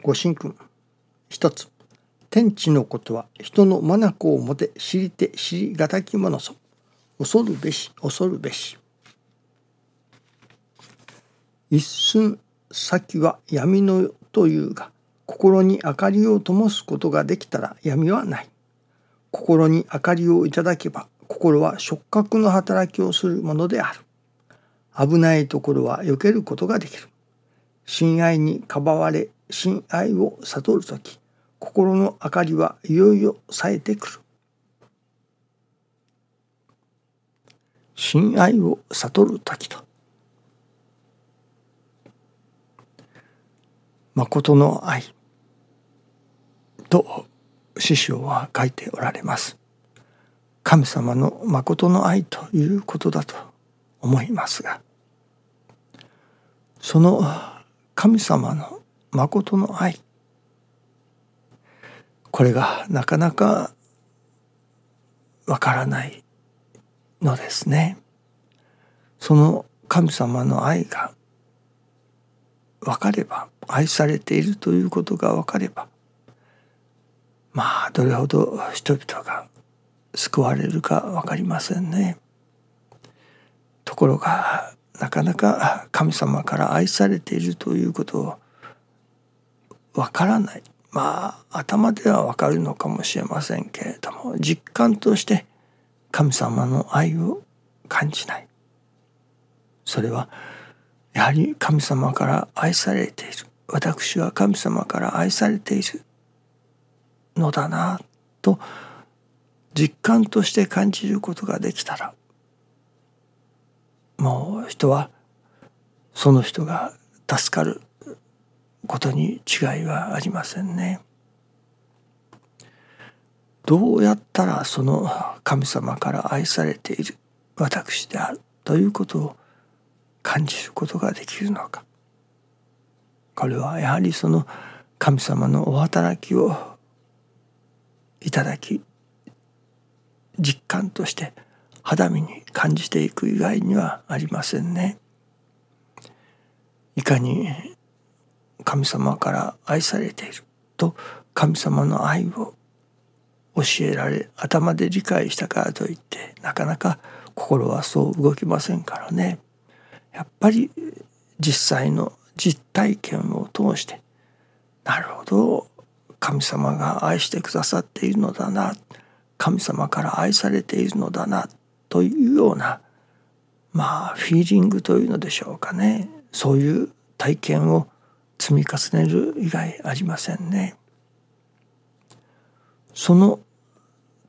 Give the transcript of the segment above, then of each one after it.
ご神君。一つ。天地のことは人の眼をもて知りて知りがたきものぞ。恐るべし恐るべし。一寸先は闇の世というが心に明かりを灯すことができたら闇はない。心に明かりをいただけば心は触覚の働きをするものである。危ないところは避けることができる。親愛にかばわれ親愛を悟る時心の明かりはいよいよ冴えてくる。親愛を悟る時と。誠の愛。と師匠は書いておられます。神様の誠の愛ということだと思いますがその神様の誠の愛これがなかなかわからないのですね。その神様の愛が分かれば愛されているということが分かればまあどれほど人々が救われるか分かりませんね。ところがなかなか神様から愛されているということを分からない。まあ頭では分かるのかもしれませんけれども実感として神様の愛を感じない。それはやはり神様から愛されている。私は神様から愛されているのだなと実感として感じることができたらもう人はその人が助かる。ことに違いはありませんね。どうやったらその神様から愛されている私であるということを感じることができるのかこれはやはりその神様のお働きをいただき実感として肌身に感じていく以外にはありませんね。いかに神様から愛されていると神様の愛を教えられ頭で理解したからといってなかなか心はそう動きませんからね。やっぱり実際の実体験を通してなるほど。神様が愛してくださっているのだな。神様から愛されているのだな。というようなまあフィーリングというのでしょうかね。そういう体験を積み重ねる以外ありませんね。その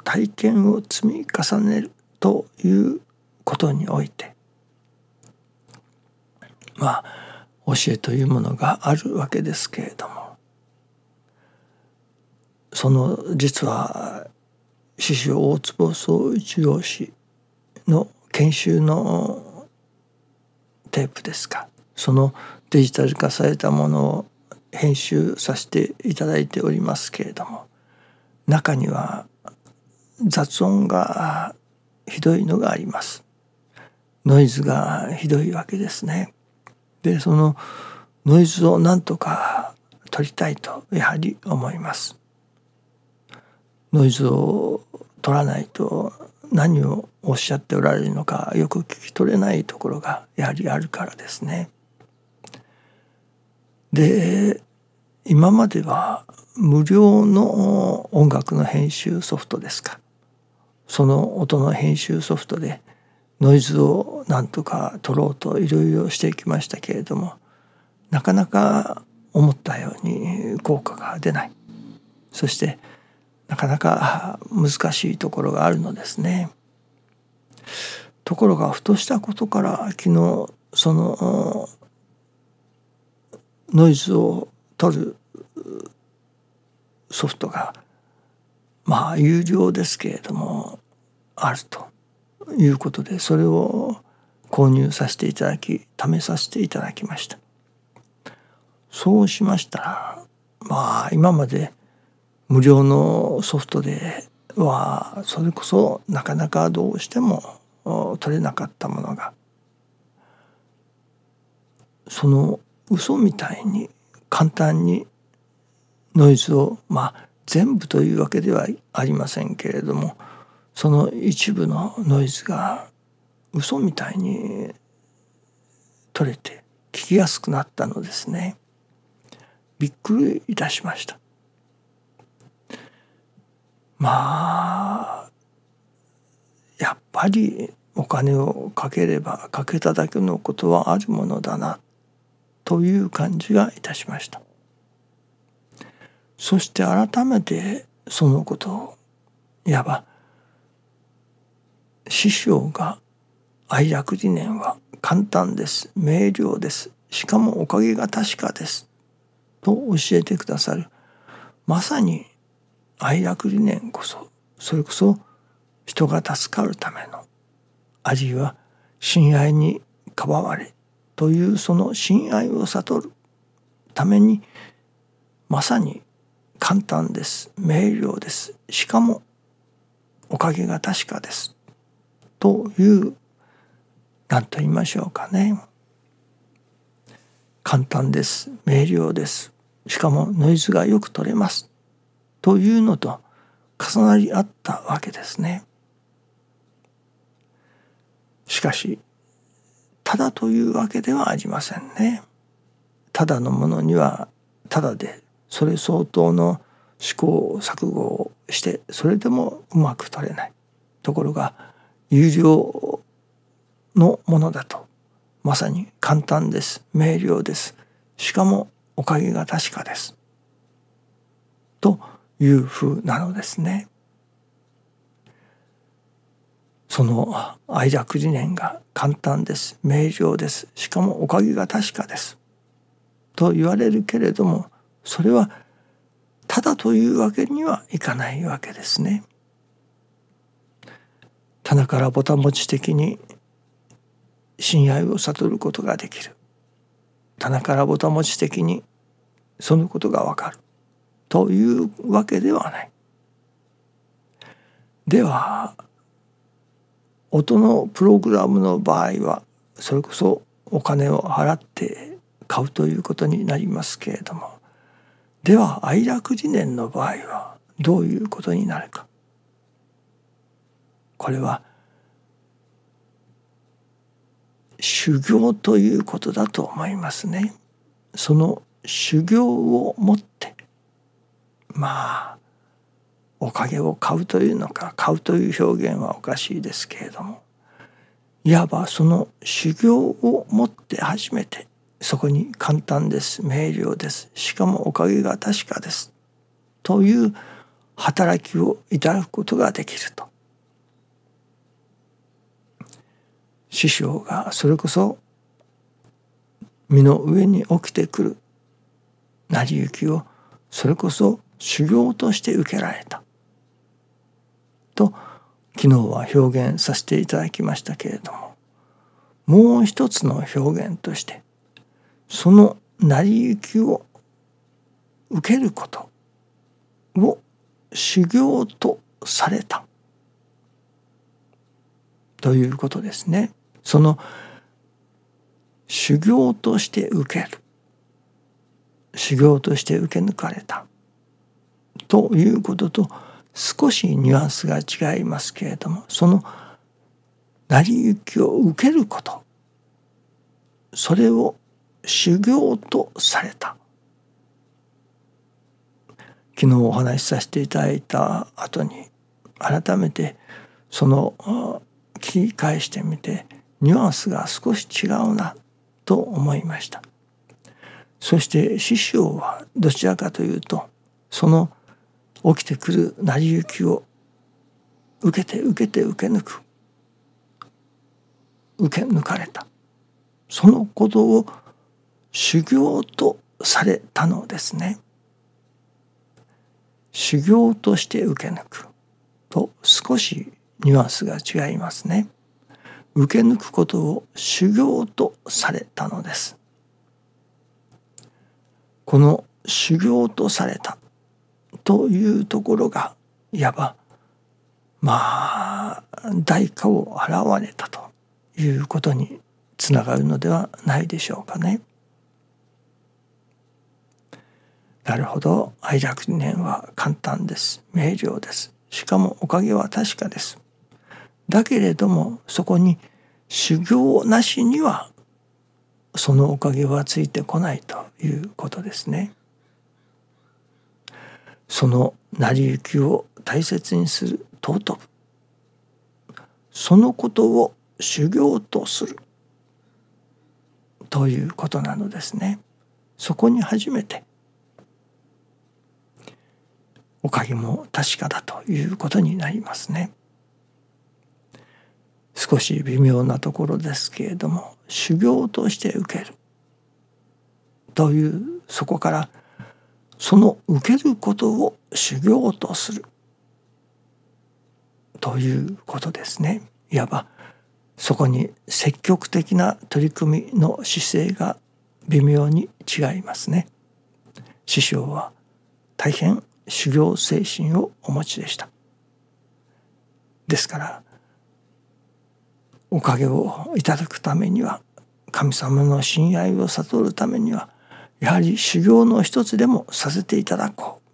体験を積み重ねるということにおいてまあ教えというものがあるわけですけれどもその実は師匠大坪総一郎氏の研修のテープですかそのデジタル化されたものを編集させていただいておりますけれども中には雑音がひどいのがあります。ノイズがひどいわけですね。でそのノイズをなんとか取りたいとやはり思います。ノイズを取らないと何をおっしゃっておられるのかよく聞き取れないところがやはりあるからですね。で今までは無料の音楽の編集ソフトですかその音の編集ソフトでノイズをなんとか取ろうといろいろしてきましたけれどもなかなか思ったように効果が出ないそしてなかなか難しいところがあるのですね。ところがふとしたことから昨日そのノイズを取るソフトがまあ有料ですけれどもあるということでそれを購入させていただき試させていただきました。そうしましたらまあ今まで無料のソフトではそれこそなかなかどうしても取れなかったものが。その嘘みたいに簡単にノイズをまあ全部というわけではありませんけれどもその一部のノイズが嘘みたいに取れて聞きやすくなったのですね。びっくりいたしました。まあやっぱりお金をかければかけただけのことはあるものだなという感じがいたしました。そして改めてそのことをいわば師匠が愛楽理念は簡単です。明瞭です。しかもおかげが確かです。と教えてくださる。まさに愛楽理念こそそれこそ人が助かるためのあるいは親愛にかばわれというその親愛を悟るためにまさに簡単です。明瞭です。しかもおかげが確かです。という何と言いましょうかね。簡単です。明瞭です。しかもノイズがよく取れます。というのと重なり合ったわけですね。しかしただというわけではありませんね。ただのものにはただでそれ相当の試行錯誤をしてそれでもうまく取れない。ところが有料のものだと。まさに簡単です。明瞭です。しかもおかげが確かです。というふうなのですね。その愛着理念が簡単です。明瞭です。しかもおかげが確かです。と言われるけれどもそれはただというわけにはいかないわけですね。棚からぼたもち的に親愛を悟ることができる。棚からぼたもち的にそのことがわかる。というわけではない。では音のプログラムの場合はそれこそお金を払って買うということになりますけれどもでは愛楽理念の場合はどういうことになるかこれは修行ということだと思いますね。その修行をもってまあおかげを買うというのか買うという表現はおかしいですけれどもいわばその修行をもって初めてそこに簡単です明瞭ですしかもおかげが確かですという働きをいただくことができると。師匠がそれこそ身の上に起きてくる成り行きをそれこそ修行として受けられた。と昨日は表現させていただきましたけれどももう一つの表現としてその成り行きを受けることを修行とされた。ということですね。その修行として受ける。修行として受け抜かれた。ということと少しニュアンスが違いますけれどもその成り行きを受けることそれを修行とされた。昨日お話しさせていただいた後に改めてその聞き返してみてニュアンスが少し違うなと思いました。そして師匠はどちらかというとその起きてくる成り行きを受けて受けて受け抜く受け抜かれたそのことを修行とされたのですね。修行として受け抜くと少しニュアンスが違いますね。受け抜くことを修行とされたのです。この修行とされたというところがいわばまあ代価を払われたということにつながるのではないでしょうかね。なるほど愛楽念は簡単です明瞭ですしかもおかげは確かですだけれどもそこに修行なしにはそのおかげはついてこないということですね。その成り行きを大切にする尊ぶそのことを修行とするということなのですね。そこに初めておかげも確かだということになりますね。少し微妙なところですけれども修行として受けるというそこからその受けることを修行とするということですね。いわばそこに積極的な取り組みの姿勢が微妙に違いますね。師匠は大変修行精神をお持ちでした。ですからおかげをいただくためには神様の親愛を悟るためにはやはり修行の一つでもさせていただこう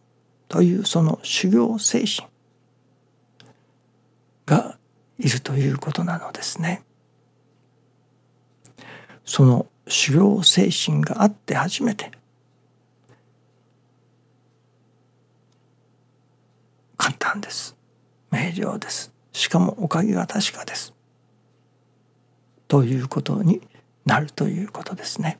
というその修行精神がいるということなのですね。その修行精神があって初めて簡単です明瞭ですしかもおかげが確かですということになるということですね。